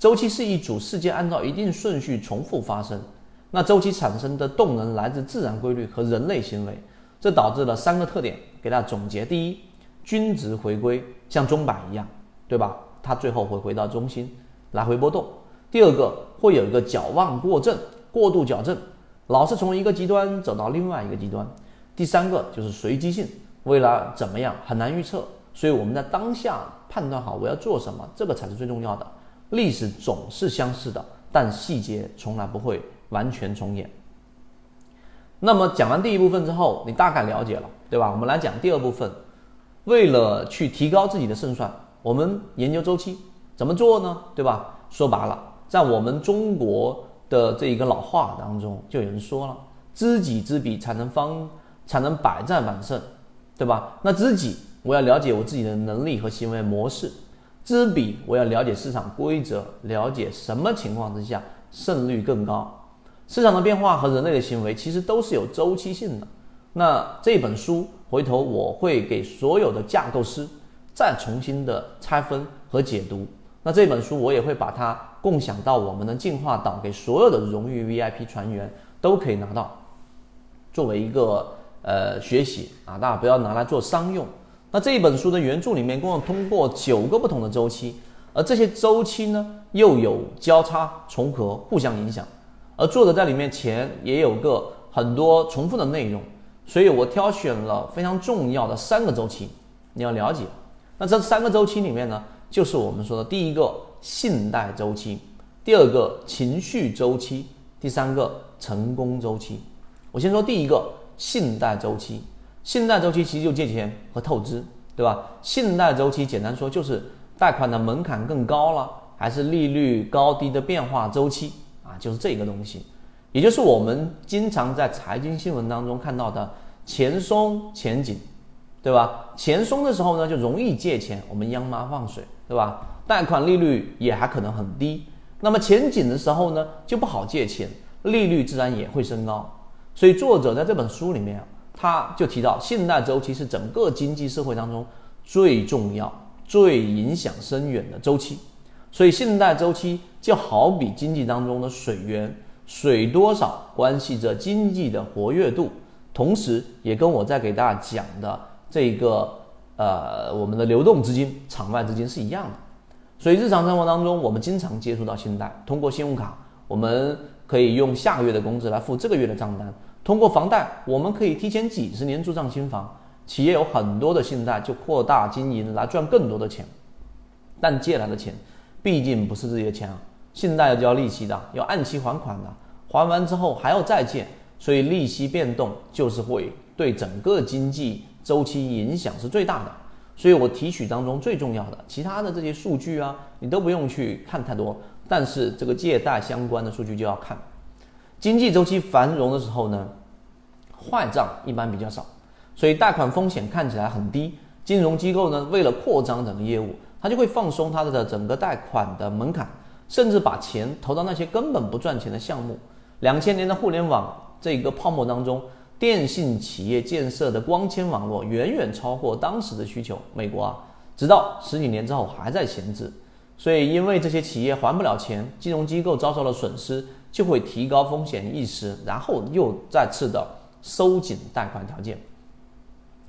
周期是一组事件按照一定顺序重复发生。那周期产生的动能来自自然规律和人类行为，这导致了三个特点。给大家总结：第一，均值回归，像钟摆一样，对吧？它最后会回到中心来回波动。第二个，会有一个矫枉过正、过度矫正，老是从一个极端走到另外一个极端。第三个就是随机性，为了怎么样很难预测，所以我们在当下判断好我要做什么，这个才是最重要的。历史总是相似的，但细节从来不会。完全重演。那么讲完第一部分之后，你大概了解了，对吧？我们来讲第二部分。为了去提高自己的胜算，我们研究周期怎么做呢？对吧？说白了，在我们中国的这一个老话当中，就有人说了：“知己知彼，才能方，才能百战百胜，对吧？”那知己，我要了解我自己的能力和行为模式；知彼，我要了解市场规则，了解什么情况之下胜率更高。市场的变化和人类的行为其实都是有周期性的。那这本书回头我会给所有的架构师再重新的拆分和解读。那这本书我也会把它共享到我们的进化岛，给所有的荣誉 VIP 船员都可以拿到，作为一个呃学习啊，大家不要拿来做商用。那这一本书的原著里面共通过九个不同的周期，而这些周期呢又有交叉重合，互相影响。而作者在里面前也有个很多重复的内容，所以我挑选了非常重要的三个周期，你要了解。那这三个周期里面呢，就是我们说的第一个信贷周期，第二个情绪周期，第三个成功周期。我先说第一个信贷周期，信贷周期其实就借钱和透支，对吧？信贷周期简单说就是贷款的门槛更高了，还是利率高低的变化周期啊。就是这个东西，也就是我们经常在财经新闻当中看到的钱松钱紧，对吧？钱松的时候呢，就容易借钱，我们央妈放水，对吧？贷款利率也还可能很低。那么钱紧的时候呢，就不好借钱，利率自然也会升高。所以作者在这本书里面，他就提到，信贷周期是整个经济社会当中最重要、最影响深远的周期。所以信贷周期就好比经济当中的水源，水多少关系着经济的活跃度，同时也跟我在给大家讲的这个呃我们的流动资金、场外资金是一样的。所以日常生活当中，我们经常接触到信贷，通过信用卡，我们可以用下个月的工资来付这个月的账单；通过房贷，我们可以提前几十年住上新房。企业有很多的信贷，就扩大经营来赚更多的钱，但借来的钱。毕竟不是自己的钱啊，信贷要交利息的，要按期还款的，还完之后还要再借，所以利息变动就是会对整个经济周期影响是最大的。所以我提取当中最重要的，其他的这些数据啊，你都不用去看太多，但是这个借贷相关的数据就要看。经济周期繁荣的时候呢，坏账一般比较少，所以贷款风险看起来很低，金融机构呢为了扩张整个业务。他就会放松他的整个贷款的门槛，甚至把钱投到那些根本不赚钱的项目。两千年的互联网这个泡沫当中，电信企业建设的光纤网络远远超过当时的需求。美国啊，直到十几年之后还在闲置。所以，因为这些企业还不了钱，金融机构遭受了损失，就会提高风险意识，然后又再次的收紧贷款条件。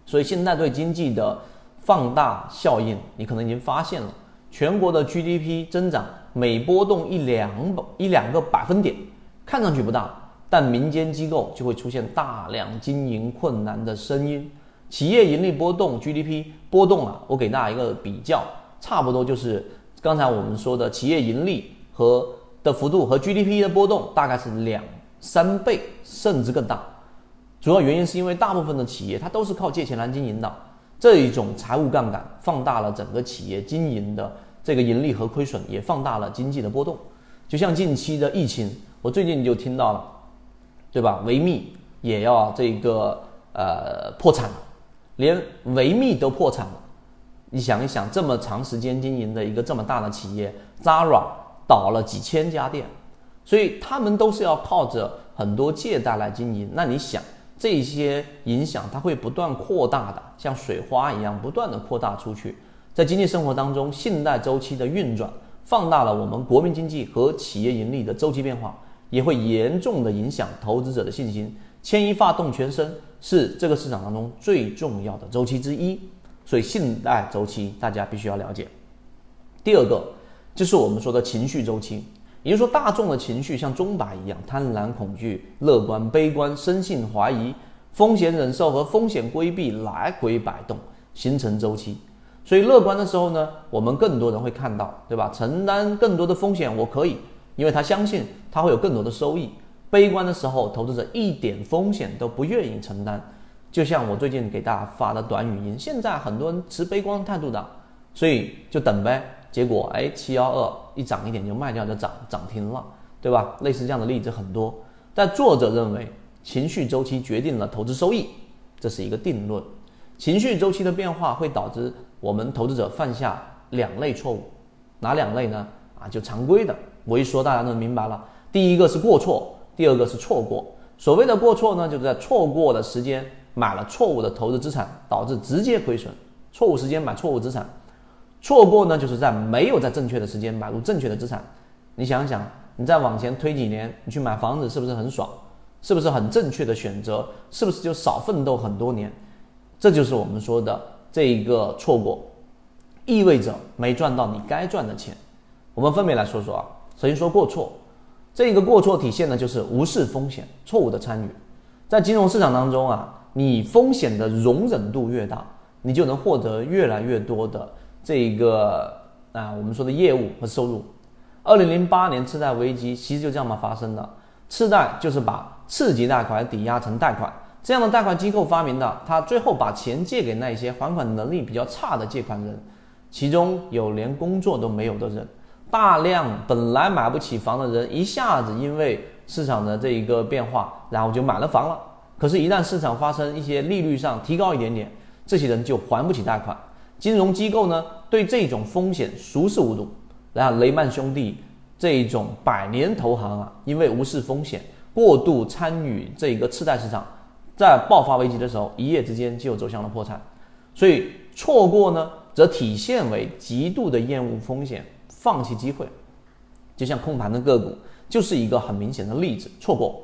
所以，现在对经济的。放大效应，你可能已经发现了，全国的 GDP 增长每波动一两百一两个百分点，看上去不大，但民间机构就会出现大量经营困难的声音。企业盈利波动，GDP 波动了，我给大家一个比较，差不多就是刚才我们说的企业盈利和的幅度和 GDP 的波动大概是两三倍甚至更大。主要原因是因为大部分的企业它都是靠借钱来经营的。这一种财务杠杆放大了整个企业经营的这个盈利和亏损，也放大了经济的波动。就像近期的疫情，我最近就听到了，对吧？维密也要这个呃破产了，连维密都破产了。你想一想，这么长时间经营的一个这么大的企业，Zara 倒了几千家店，所以他们都是要靠着很多借贷来经营。那你想？这些影响它会不断扩大的，像水花一样不断的扩大出去。在经济生活当中，信贷周期的运转放大了我们国民经济和企业盈利的周期变化，也会严重的影响投资者的信心。牵一发动全身是这个市场当中最重要的周期之一，所以信贷周期大家必须要了解。第二个就是我们说的情绪周期，也就是说大众的情绪像钟摆一样，贪婪、恐惧、乐观、悲观、深信、怀疑、风险忍受和风险规避来回摆动，形成周期。所以乐观的时候呢，我们更多人会看到，对吧？承担更多的风险，我可以，因为他相信他会有更多的收益。悲观的时候，投资者一点风险都不愿意承担。就像我最近给大家发的短语音，现在很多人持悲观态度的，所以就等呗。结果哎，七幺二一涨一点就卖掉，就涨涨停了，对吧？类似这样的例子很多。但作者认为，情绪周期决定了投资收益，这是一个定论。情绪周期的变化会导致我们投资者犯下两类错误，哪两类呢？啊，就常规的，我一说大家都明白了。第一个是过错，第二个是错过。所谓的过错呢，就是在错过的时间买了错误的投资资产，导致直接亏损。错误时间买错误资产，错过呢，就是在没有在正确的时间买入正确的资产。你想想，你再往前推几年，你去买房子是不是很爽？是不是很正确的选择？是不是就少奋斗很多年？这就是我们说的这一个错过，意味着没赚到你该赚的钱。我们分别来说说啊。首先说过错，这一个过错体现的就是无视风险、错误的参与。在金融市场当中啊，你风险的容忍度越大，你就能获得越来越多的这一个啊我们说的业务和收入。二零零八年次贷危机其实就这样嘛发生的，次贷就是把次级贷款抵押成贷款。这样的贷款机构发明的，他最后把钱借给那些还款能力比较差的借款人，其中有连工作都没有的人，大量本来买不起房的人，一下子因为市场的这一个变化，然后就买了房了。可是，一旦市场发生一些利率上提高一点点，这些人就还不起贷款。金融机构呢，对这种风险熟视无睹。然后，雷曼兄弟这种百年投行啊，因为无视风险，过度参与这个次贷市场。在爆发危机的时候，一夜之间就走向了破产，所以错过呢，则体现为极度的厌恶风险，放弃机会。就像控盘的个股，就是一个很明显的例子。错过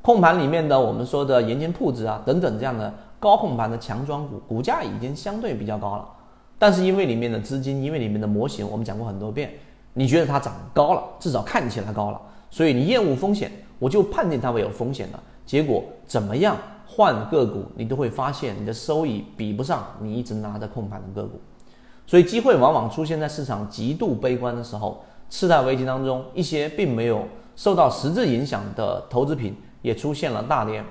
控盘里面的我们说的盐津铺子啊等等这样的高控盘的强庄股，股价已经相对比较高了，但是因为里面的资金，因为里面的模型，我们讲过很多遍，你觉得它涨高了，至少看起来高了，所以你厌恶风险，我就判定它会有风险的，结果怎么样？换个股，你都会发现你的收益比不上你一直拿着控盘的个股，所以机会往往出现在市场极度悲观的时候。次贷危机当中，一些并没有受到实质影响的投资品也出现了大跌。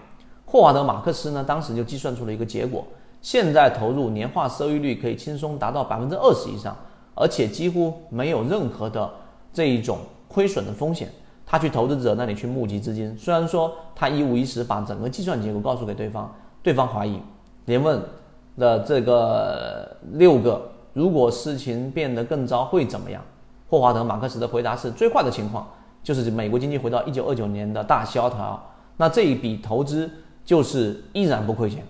霍华德·马克思呢，当时就计算出了一个结果：现在投入年化收益率可以轻松达到百分之二十以上，而且几乎没有任何的这一种亏损的风险。他去投资者那里去募集资金，虽然说他一五一十把整个计算结果告诉给对方，对方怀疑，连问的这个六个，如果事情变得更糟会怎么样？霍华德·马克思的回答是：最坏的情况就是美国经济回到一九二九年的大萧条，那这一笔投资就是依然不亏钱。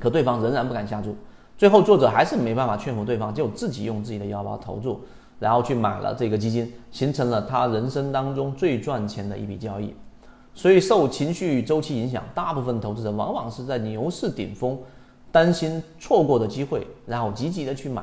可对方仍然不敢下注，最后作者还是没办法劝服对方，就自己用自己的腰包投注。然后去买了这个基金，形成了他人生当中最赚钱的一笔交易。所以受情绪周期影响，大部分投资者往往是在牛市顶峰，担心错过的机会，然后积极的去买，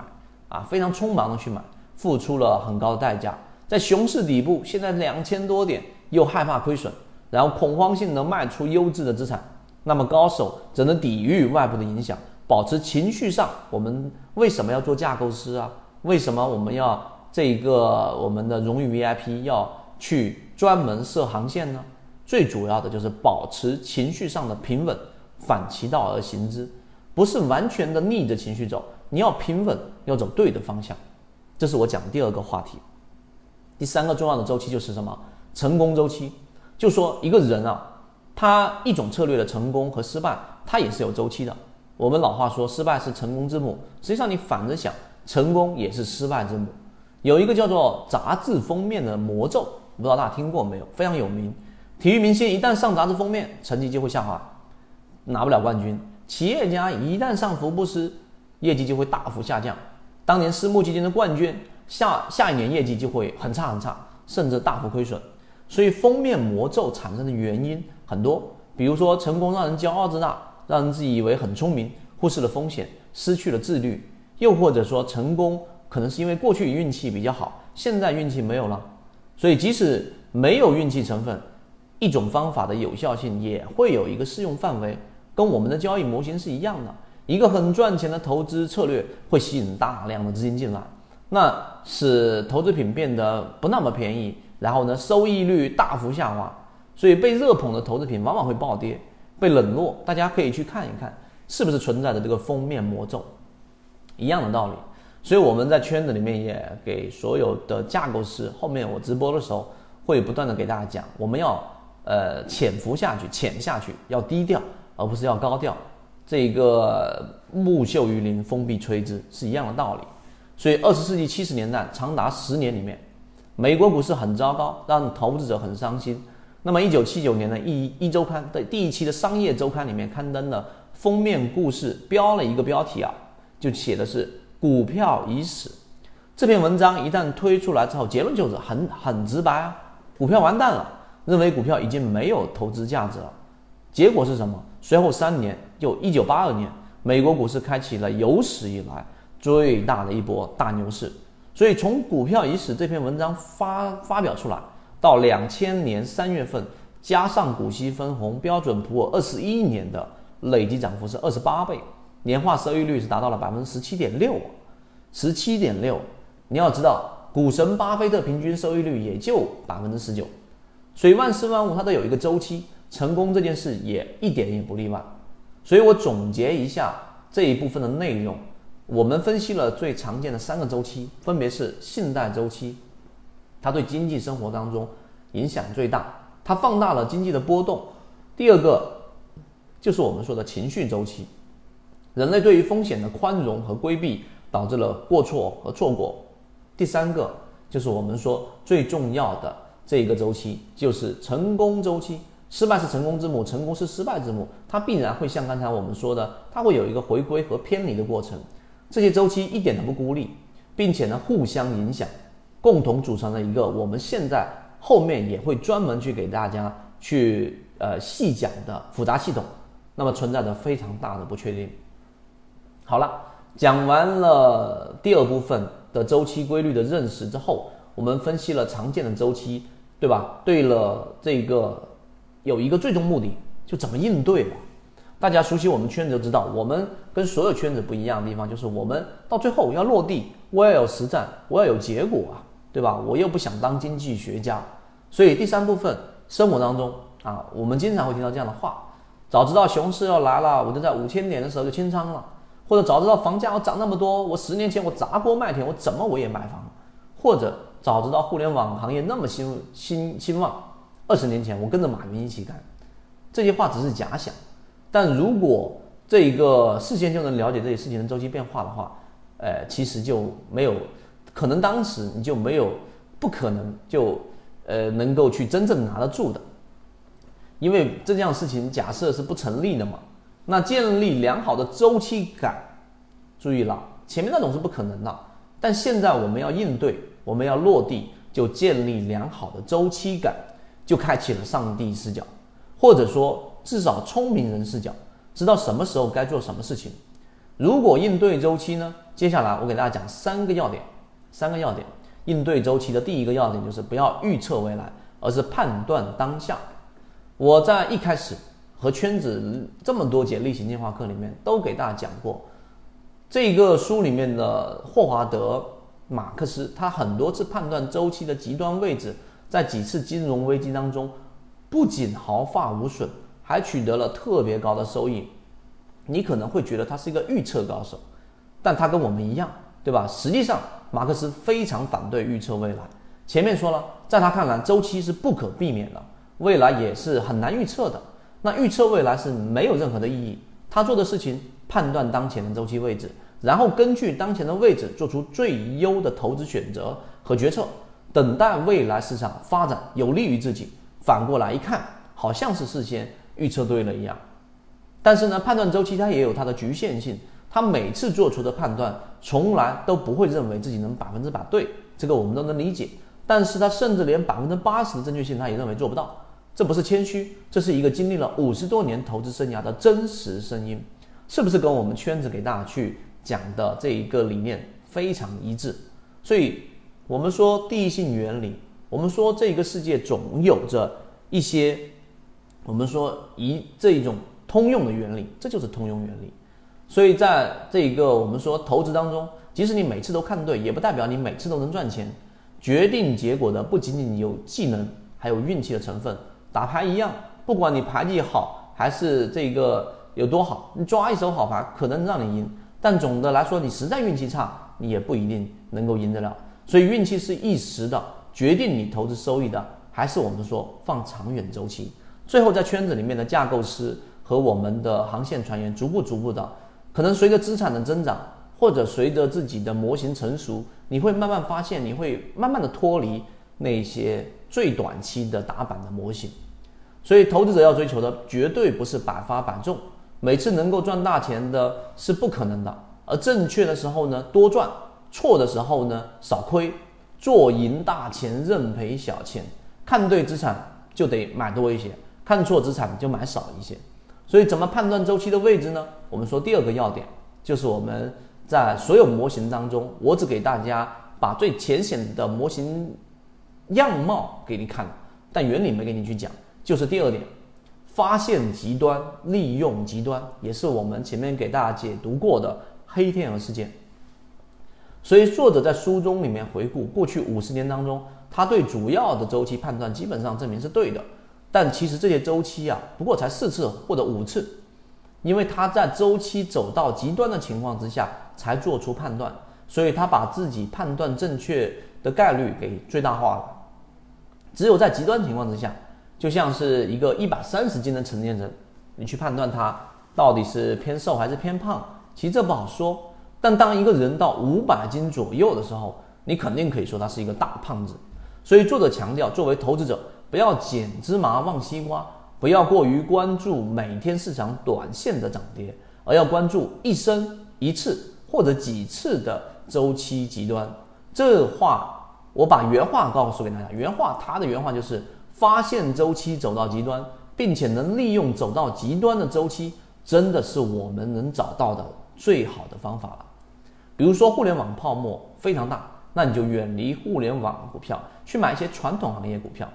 啊，非常匆忙的去买，付出了很高的代价。在熊市底部，现在两千多点，又害怕亏损，然后恐慌性的卖出优质的资产。那么高手只能抵御外部的影响，保持情绪上。我们为什么要做架构师啊？为什么我们要？这一个我们的荣誉 VIP 要去专门设航线呢，最主要的就是保持情绪上的平稳，反其道而行之，不是完全的逆着情绪走，你要平稳，要走对的方向。这是我讲第二个话题。第三个重要的周期就是什么？成功周期。就说一个人啊，他一种策略的成功和失败，他也是有周期的。我们老话说，失败是成功之母。实际上你反着想，成功也是失败之母。有一个叫做杂志封面的魔咒，不知道大家听过没有？非常有名。体育明星一旦上杂志封面，成绩就会下滑，拿不了冠军；企业家一旦上福布斯，业绩就会大幅下降。当年私募基金的冠军下下一年业绩就会很差很差，甚至大幅亏损。所以封面魔咒产生的原因很多，比如说成功让人骄傲自大，让人自以为很聪明，忽视了风险，失去了自律；又或者说成功可能是因为过去运气比较好，现在运气没有了。所以即使没有运气成分，一种方法的有效性也会有一个适用范围，跟我们的交易模型是一样的。一个很赚钱的投资策略会吸引大量的资金进来，那使投资品变得不那么便宜。然后呢，收益率大幅下滑，所以被热捧的投资品往往会暴跌，被冷落。大家可以去看一看，是不是存在着这个封面魔咒，一样的道理。所以我们在圈子里面也给所有的架构师，后面我直播的时候会不断的给大家讲，我们要呃潜伏下去，潜下去，要低调，而不是要高调。这个木秀于林，风必摧之，是一样的道理。所以二十世纪七十年代长达十年里面。美国股市很糟糕，让投资者很伤心。那么，一九七九年的一一周刊的第一期的商业周刊里面刊登的封面故事，标了一个标题啊，就写的是“股票已死”。这篇文章一旦推出来之后，结论就是很很直白啊，股票完蛋了，认为股票已经没有投资价值了。结果是什么？随后三年，就一九八二年，美国股市开启了有史以来最大的一波大牛市。所以，从股票已死这篇文章发发表出来到两千年三月份，加上股息分红，标准普尔二十一年的累计涨幅是二十八倍，年化收益率是达到了百分之十七点六，十七点六。你要知道，股神巴菲特平均收益率也就百分之十九，所以万事万物它都有一个周期，成功这件事也一点也不例外。所以我总结一下这一部分的内容。我们分析了最常见的三个周期，分别是信贷周期，它对经济生活当中影响最大，它放大了经济的波动。第二个就是我们说的情绪周期，人类对于风险的宽容和规避导致了过错和错过。第三个就是我们说最重要的这一个周期，就是成功周期。失败是成功之母，成功是失败之母，它必然会像刚才我们说的，它会有一个回归和偏离的过程。这些周期一点都不孤立，并且呢互相影响，共同组成了一个我们现在后面也会专门去给大家去呃细讲的复杂系统。那么存在着非常大的不确定。好了，讲完了第二部分的周期规律的认识之后，我们分析了常见的周期，对吧？对了，这个有一个最终目的，就怎么应对吧。大家熟悉我们圈子就知道，我们跟所有圈子不一样的地方，就是我们到最后要落地，我要有实战，我要有结果啊，对吧？我又不想当经济学家，所以第三部分生活当中啊，我们经常会听到这样的话：早知道熊市要来了，我就在五千点的时候就清仓了；或者早知道房价要涨那么多，我十年前我砸锅卖铁，我怎么我也买房；或者早知道互联网行业那么兴兴兴旺，二十年前我跟着马云一起干。这些话只是假想。但如果这个事先就能了解这些事情的周期变化的话，呃，其实就没有可能，当时你就没有不可能就呃能够去真正拿得住的，因为这件事情假设是不成立的嘛。那建立良好的周期感，注意了，前面那种是不可能的，但现在我们要应对，我们要落地，就建立良好的周期感，就开启了上帝视角，或者说。至少聪明人视角，知道什么时候该做什么事情。如果应对周期呢？接下来我给大家讲三个要点。三个要点，应对周期的第一个要点就是不要预测未来，而是判断当下。我在一开始和圈子这么多节例行进化课里面都给大家讲过，这个书里面的霍华德·马克思，他很多次判断周期的极端位置，在几次金融危机当中，不仅毫发无损。还取得了特别高的收益，你可能会觉得他是一个预测高手，但他跟我们一样，对吧？实际上，马克思非常反对预测未来。前面说了，在他看来，周期是不可避免的，未来也是很难预测的。那预测未来是没有任何的意义。他做的事情，判断当前的周期位置，然后根据当前的位置做出最优的投资选择和决策，等待未来市场发展有利于自己。反过来一看，好像是事先。预测对了一样，但是呢，判断周期它也有它的局限性，他每次做出的判断，从来都不会认为自己能百分之百对，这个我们都能理解。但是他甚至连百分之八十的正确性，他也认为做不到。这不是谦虚，这是一个经历了五十多年投资生涯的真实声音，是不是跟我们圈子给大家去讲的这一个理念非常一致？所以，我们说第一性原理，我们说这个世界总有着一些，我们说一这一种通用的原理，这就是通用原理。所以，在这个我们说投资当中，即使你每次都看对，也不代表你每次都能赚钱。决定结果的不仅仅有技能，还有运气的成分。打牌一样，不管你牌技好还是这个有多好，你抓一手好牌可能让你赢，但总的来说，你实在运气差，你也不一定能够赢得了。所以，运气是一时的，决定你投资收益的，还是我们说放长远周期。最后，在圈子里面的架构师和我们的航线船员，逐步逐步的。可能随着资产的增长，或者随着自己的模型成熟，你会慢慢发现，你会慢慢的脱离那些最短期的打板的模型。所以，投资者要追求的绝对不是百发百中，每次能够赚大钱的是不可能的。而正确的时候呢，多赚；错的时候呢，少亏。做赢大钱，认赔小钱。看对资产就得买多一些，看错资产就买少一些。所以，怎么判断周期的位置呢？我们说第二个要点就是我们在所有模型当中，我只给大家把最浅显的模型样貌给你看，但原理没给你去讲。就是第二点，发现极端，利用极端，也是我们前面给大家解读过的黑天鹅事件。所以，作者在书中里面回顾过去五十年当中，他对主要的周期判断基本上证明是对的，但其实这些周期啊，不过才四次或者五次。因为他在周期走到极端的情况之下才做出判断，所以他把自己判断正确的概率给最大化了。只有在极端情况之下，就像是一个一百三十斤的成年人，你去判断他到底是偏瘦还是偏胖，其实这不好说。但当一个人到五百斤左右的时候，你肯定可以说他是一个大胖子。所以作者强调，作为投资者，不要捡芝麻忘西瓜。不要过于关注每天市场短线的涨跌，而要关注一生一次或者几次的周期极端。这话我把原话告诉给大家，原话他的原话就是：发现周期走到极端，并且能利用走到极端的周期，真的是我们能找到的最好的方法了。比如说互联网泡沫非常大，那你就远离互联网股票，去买一些传统行业股票。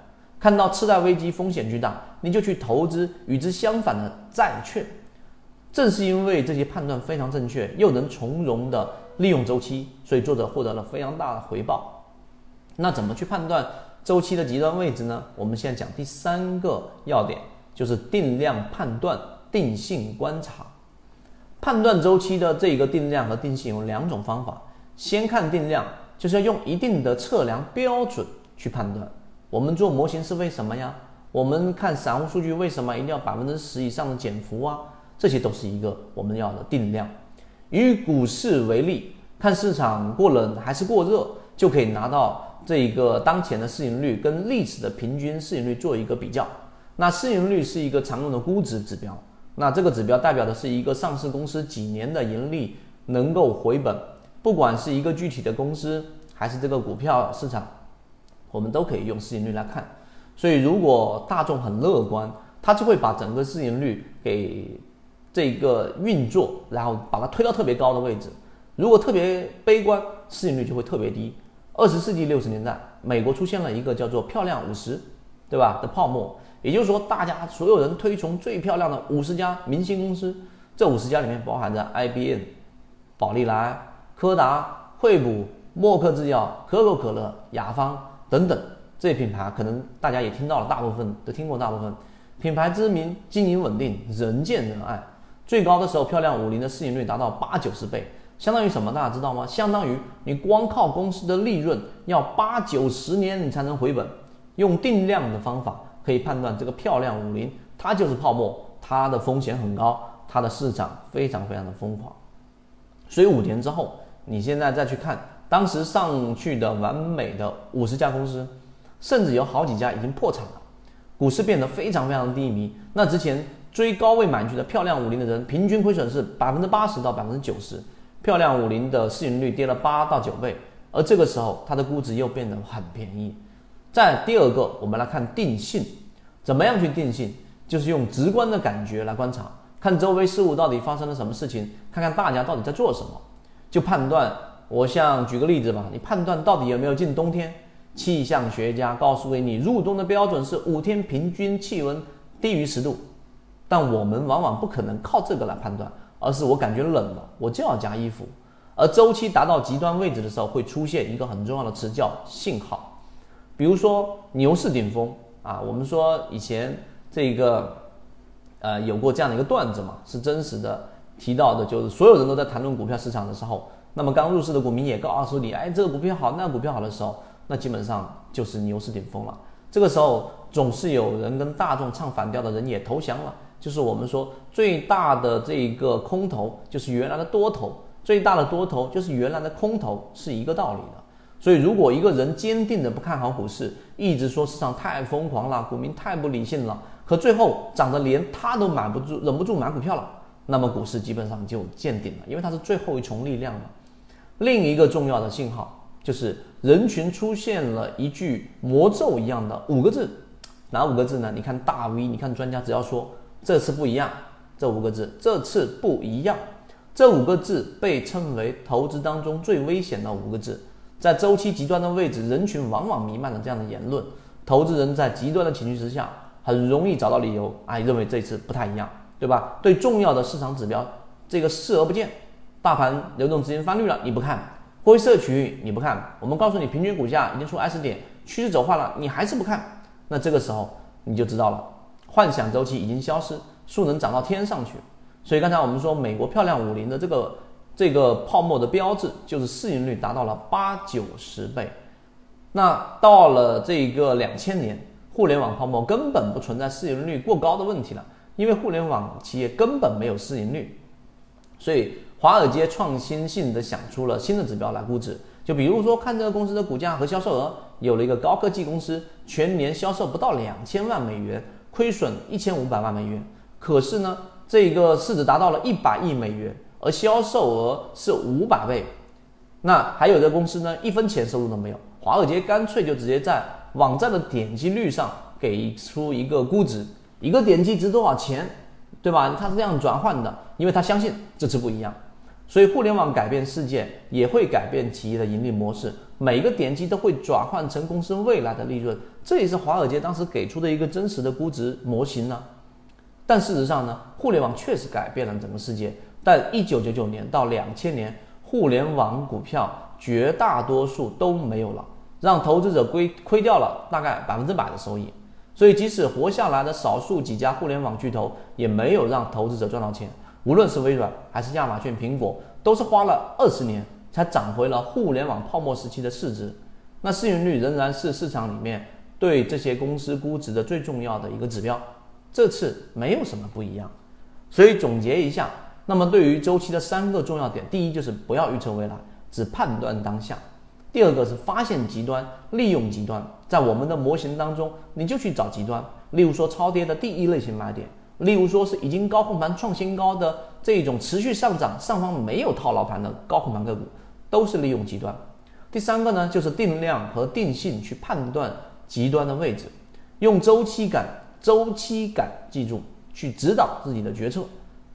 看到次贷危机风险巨大，你就去投资与之相反的债券。正是因为这些判断非常正确，又能从容的利用周期，所以作者获得了非常大的回报。那怎么去判断周期的极端位置呢？我们现在讲第三个要点，就是定量判断、定性观察。判断周期的这个定量和定性有两种方法。先看定量，就是要用一定的测量标准去判断。我们做模型是为什么呀？我们看散户数据为什么一定要百分之十以上的减幅啊？这些都是一个我们要的定量。以股市为例，看市场过冷还是过热，就可以拿到这一个当前的市盈率跟历史的平均市盈率做一个比较。那市盈率是一个常用的估值指标，那这个指标代表的是一个上市公司几年的盈利能够回本，不管是一个具体的公司还是这个股票市场。我们都可以用市盈率来看，所以如果大众很乐观，他就会把整个市盈率给这个运作，然后把它推到特别高的位置；如果特别悲观，市盈率就会特别低。二十世纪六十年代，美国出现了一个叫做“漂亮五十”，对吧？的泡沫，也就是说，大家所有人推崇最漂亮的五十家明星公司，这五十家里面包含着 IBM、宝利来、柯达、惠普、默克制药、可口可乐、雅芳。等等，这些品牌可能大家也听到了，大部分都听过。大部分品牌知名、经营稳定、人见人爱。最高的时候，漂亮五零的市盈率达到八九十倍，相当于什么？大家知道吗？相当于你光靠公司的利润要八九十年你才能回本。用定量的方法可以判断这个漂亮五零，它就是泡沫，它的风险很高，它的市场非常非常的疯狂。所以五年之后，你现在再去看。当时上去的完美的五十家公司，甚至有好几家已经破产了，股市变得非常非常低迷。那之前追高位买进的漂亮五零的人，平均亏损是百分之八十到百分之九十。漂亮五零的市盈率跌了八到九倍，而这个时候它的估值又变得很便宜。在第二个，我们来看定性，怎么样去定性？就是用直观的感觉来观察，看周围事物到底发生了什么事情，看看大家到底在做什么，就判断。我像举个例子吧，你判断到底有没有进冬天？气象学家告诉你，入冬的标准是五天平均气温低于十度，但我们往往不可能靠这个来判断。而是我感觉冷了，我就要加衣服。而周期达到极端位置的时候，会出现一个很重要的词叫信号。比如说牛市顶峰啊，我们说以前这个呃有过这样的一个段子嘛，是真实的提到的，就是所有人都在谈论股票市场的时候，那么刚入市的股民也告诉你，哎，这个股票好，那股票好的时候，那基本上就是牛市顶峰了。这个时候总是有人跟大众唱反调的人也投降了。就是我们说最大的这个空头，就是原来的多头；最大的多头就是原来的空头，是一个道理的。所以，如果一个人坚定的不看好股市，一直说市场太疯狂了，股民太不理性了，可最后涨得连他都买不住，忍不住买股票了，那么股市基本上就见顶了，因为它是最后一重力量了。另一个重要的信号就是人群出现了一句魔咒一样的五个字，哪五个字呢？你看大 V，你看专家，只要说。这次不一样，这五个字，这次不一样，这五个字被称为投资当中最危险的五个字。在周期极端的位置，人群往往弥漫着这样的言论，投资人在极端的情绪之下，很容易找到理由，哎，认为这次不太一样，对吧？对重要的市场指标，这个视而不见。大盘流动资金翻绿了，你不看；灰色区域你不看。我们告诉你，平均股价已经出 S 点，趋势走坏了，你还是不看。那这个时候你就知道了。幻想周期已经消失，树能长到天上去。所以刚才我们说，美国漂亮五零的这个这个泡沫的标志，就是市盈率达到了八九十倍。那到了这个两千年，互联网泡沫根本不存在市盈率过高的问题了，因为互联网企业根本没有市盈率。所以华尔街创新性的想出了新的指标来估值，就比如说看这个公司的股价和销售额，有了一个高科技公司，全年销售不到两千万美元。亏损一千五百万美元，可是呢，这个市值达到了一百亿美元，而销售额是五百倍。那还有的公司呢，一分钱收入都没有。华尔街干脆就直接在网站的点击率上给出一个估值，一个点击值多少钱，对吧？它是这样转换的，因为他相信这次不一样。所以，互联网改变世界，也会改变企业的盈利模式。每个点击都会转换成公司未来的利润，这也是华尔街当时给出的一个真实的估值模型呢。但事实上呢，互联网确实改变了整个世界。但一九九九年到两千年，互联网股票绝大多数都没有了，让投资者亏亏掉了大概百分之百的收益。所以，即使活下来的少数几家互联网巨头，也没有让投资者赚到钱。无论是微软还是亚马逊、苹果，都是花了二十年才涨回了互联网泡沫时期的市值。那市盈率仍然是市场里面对这些公司估值的最重要的一个指标。这次没有什么不一样。所以总结一下，那么对于周期的三个重要点：第一就是不要预测未来，只判断当下；第二个是发现极端，利用极端。在我们的模型当中，你就去找极端，例如说超跌的第一类型买点。例如说是已经高控盘创新高的这种持续上涨，上方没有套牢盘的高控盘个股，都是利用极端。第三个呢，就是定量和定性去判断极端的位置，用周期感、周期感记住去指导自己的决策，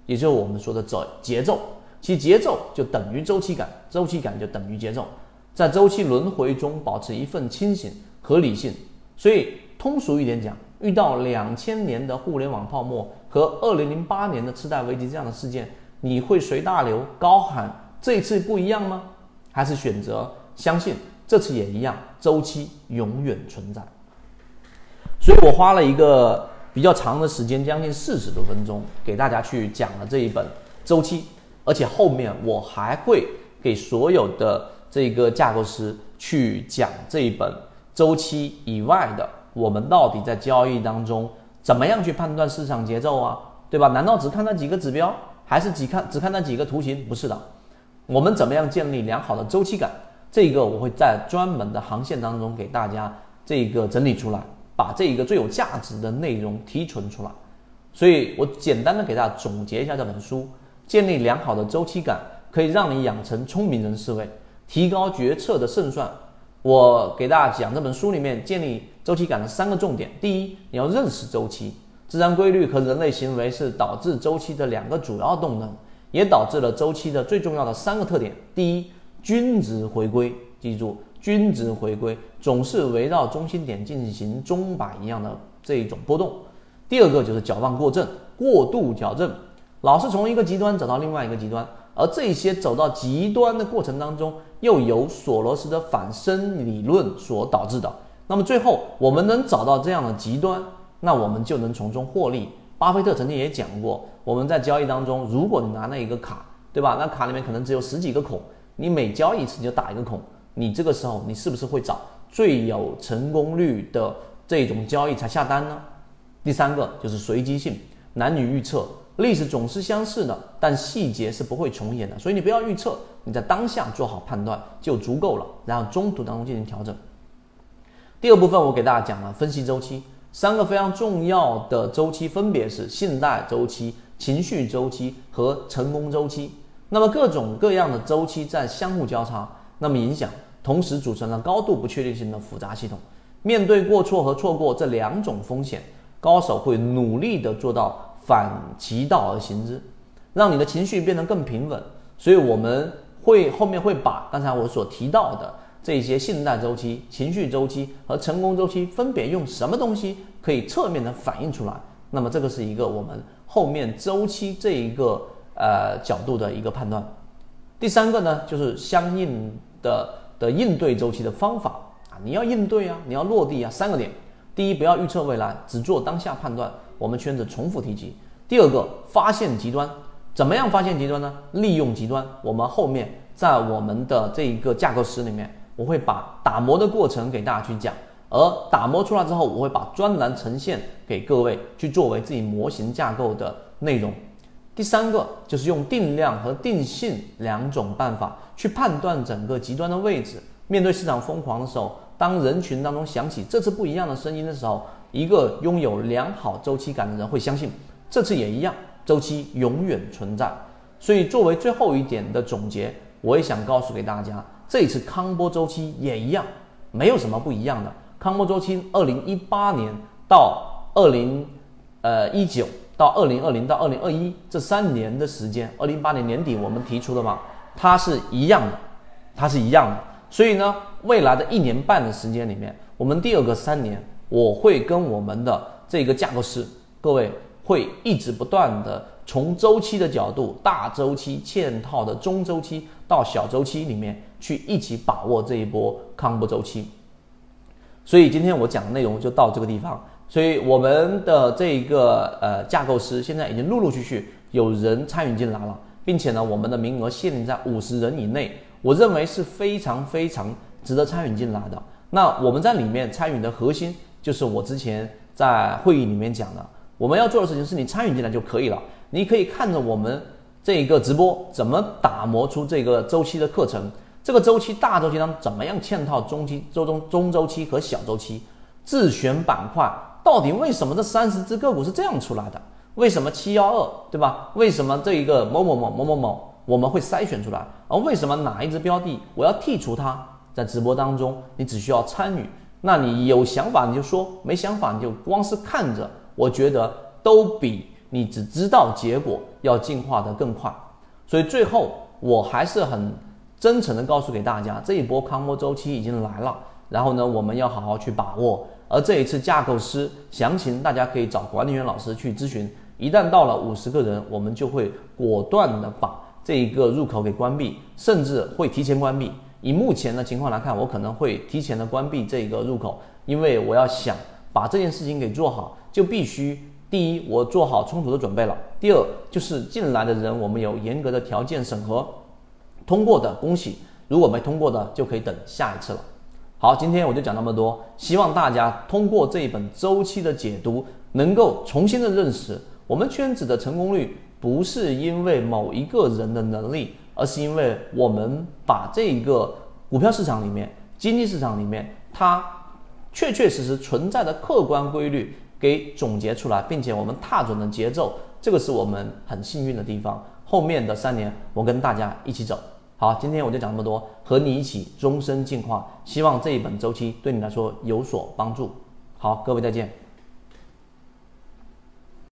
也就是我们说的走节奏。其节奏就等于周期感，周期感就等于节奏，在周期轮回中保持一份清醒和理性。所以通俗一点讲。遇到两千年的互联网泡沫和二零零八年的次贷危机这样的事件，你会随大流高喊这次不一样吗？还是选择相信这次也一样，周期永远存在？所以我花了一个比较长的时间，将近四十多分钟，给大家去讲了这一本周期，而且后面我还会给所有的这个架构师去讲这一本周期以外的。我们到底在交易当中怎么样去判断市场节奏啊？对吧？难道只看那几个指标，还是只看只看那几个图形？不是的，我们怎么样建立良好的周期感？这个我会在专门的航线当中给大家这个整理出来，把这一个最有价值的内容提纯出来。所以我简单的给大家总结一下这本书，建立良好的周期感，可以让你养成聪明人思维，提高决策的胜算。我给大家讲这本书里面建立周期感的三个重点：第一，你要认识周期，自然规律和人类行为是导致周期的两个主要动能，也导致了周期的最重要的三个特点。第一，均值回归，记住，均值回归总是围绕中心点进行钟摆一样的这一种波动。第二个就是矫枉过正，过度矫正，老是从一个极端走到另外一个极端，而这些走到极端的过程当中，又由索罗斯的反身理论所导致的。那么最后我们能找到这样的极端，那我们就能从中获利。巴菲特曾经也讲过，我们在交易当中，如果你拿了一个卡，对吧？那卡里面可能只有十几个孔，你每交易一次你就打一个孔，你这个时候你是不是会找最有成功率的这种交易才下单呢？第三个就是随机性，难以预测，历史总是相似的，但细节是不会重演的，所以你不要预测，你在当下做好判断就足够了，然后中途当中进行调整。第二部分我给大家讲了分析周期，三个非常重要的周期分别是信贷周期、情绪周期和成功周期。那么各种各样的周期在相互交叉，那么影响，同时组成了高度不确定性的复杂系统。面对过错和错过这两种风险。高手会努力的做到反其道而行之，让你的情绪变得更平稳。所以我们会后面会把刚才我所提到的这些信贷周期、情绪周期和成功周期分别用什么东西可以侧面的反映出来。那么这个是一个我们后面周期这一个呃角度的一个判断。第三个呢，就是相应的的应对周期的方法啊，你要应对啊，你要落地啊，三个点。第一，不要预测未来，只做当下判断。我们圈子重复提及。第二个，发现极端，怎么样发现极端呢？利用极端。我们后面在我们的这一个架构师里面，我会把打磨的过程给大家去讲。而打磨出来之后，我会把专栏呈现给各位，去作为自己模型架构的内容。第三个就是用定量和定性两种办法去判断整个极端的位置。面对市场疯狂的时候。当人群当中响起这次不一样的声音的时候，一个拥有良好周期感的人会相信这次也一样，周期永远存在。所以作为最后一点的总结，我也想告诉给大家，这一次康波周期也一样，没有什么不一样的。康波周期，二零一八年到二零呃一九到二零二零到二零二一这三年的时间，二零一八年年底我们提出的嘛，它是一样的，它是一样的。所以呢，未来的一年半的时间里面，我们第二个三年，我会跟我们的这个架构师，各位会一直不断的从周期的角度，大周期嵌套的中周期到小周期里面去一起把握这一波康波周期。所以今天我讲的内容就到这个地方。所以我们的这一个呃架构师现在已经陆陆续续有人参与进来了，并且呢，我们的名额限定在五十人以内。我认为是非常非常值得参与进来的。那我们在里面参与的核心，就是我之前在会议里面讲的，我们要做的事情是你参与进来就可以了。你可以看着我们这个直播怎么打磨出这个周期的课程，这个周期大周期当中怎么样嵌套中期、周中中周期和小周期，自选板块到底为什么这三十只个股是这样出来的？为什么七幺二对吧？为什么这一个某某某某某某？我们会筛选出来，而为什么哪一只标的我要剔除它？在直播当中，你只需要参与，那你有想法你就说，没想法你就光是看着，我觉得都比你只知道结果要进化的更快。所以最后，我还是很真诚的告诉给大家，这一波康波周期已经来了，然后呢，我们要好好去把握。而这一次架构师详情，大家可以找管理员老师去咨询。一旦到了五十个人，我们就会果断的把。这一个入口给关闭，甚至会提前关闭。以目前的情况来看，我可能会提前的关闭这一个入口，因为我要想把这件事情给做好，就必须第一，我做好充足的准备了；第二，就是进来的人，我们有严格的条件审核，通过的恭喜，如果没通过的，就可以等下一次了。好，今天我就讲那么多，希望大家通过这一本周期的解读，能够重新的认识我们圈子的成功率。不是因为某一个人的能力，而是因为我们把这一个股票市场里面、经济市场里面它确确实实存在的客观规律给总结出来，并且我们踏准了节奏，这个是我们很幸运的地方。后面的三年，我跟大家一起走。好，今天我就讲这么多，和你一起终身进化。希望这一本周期对你来说有所帮助。好，各位再见。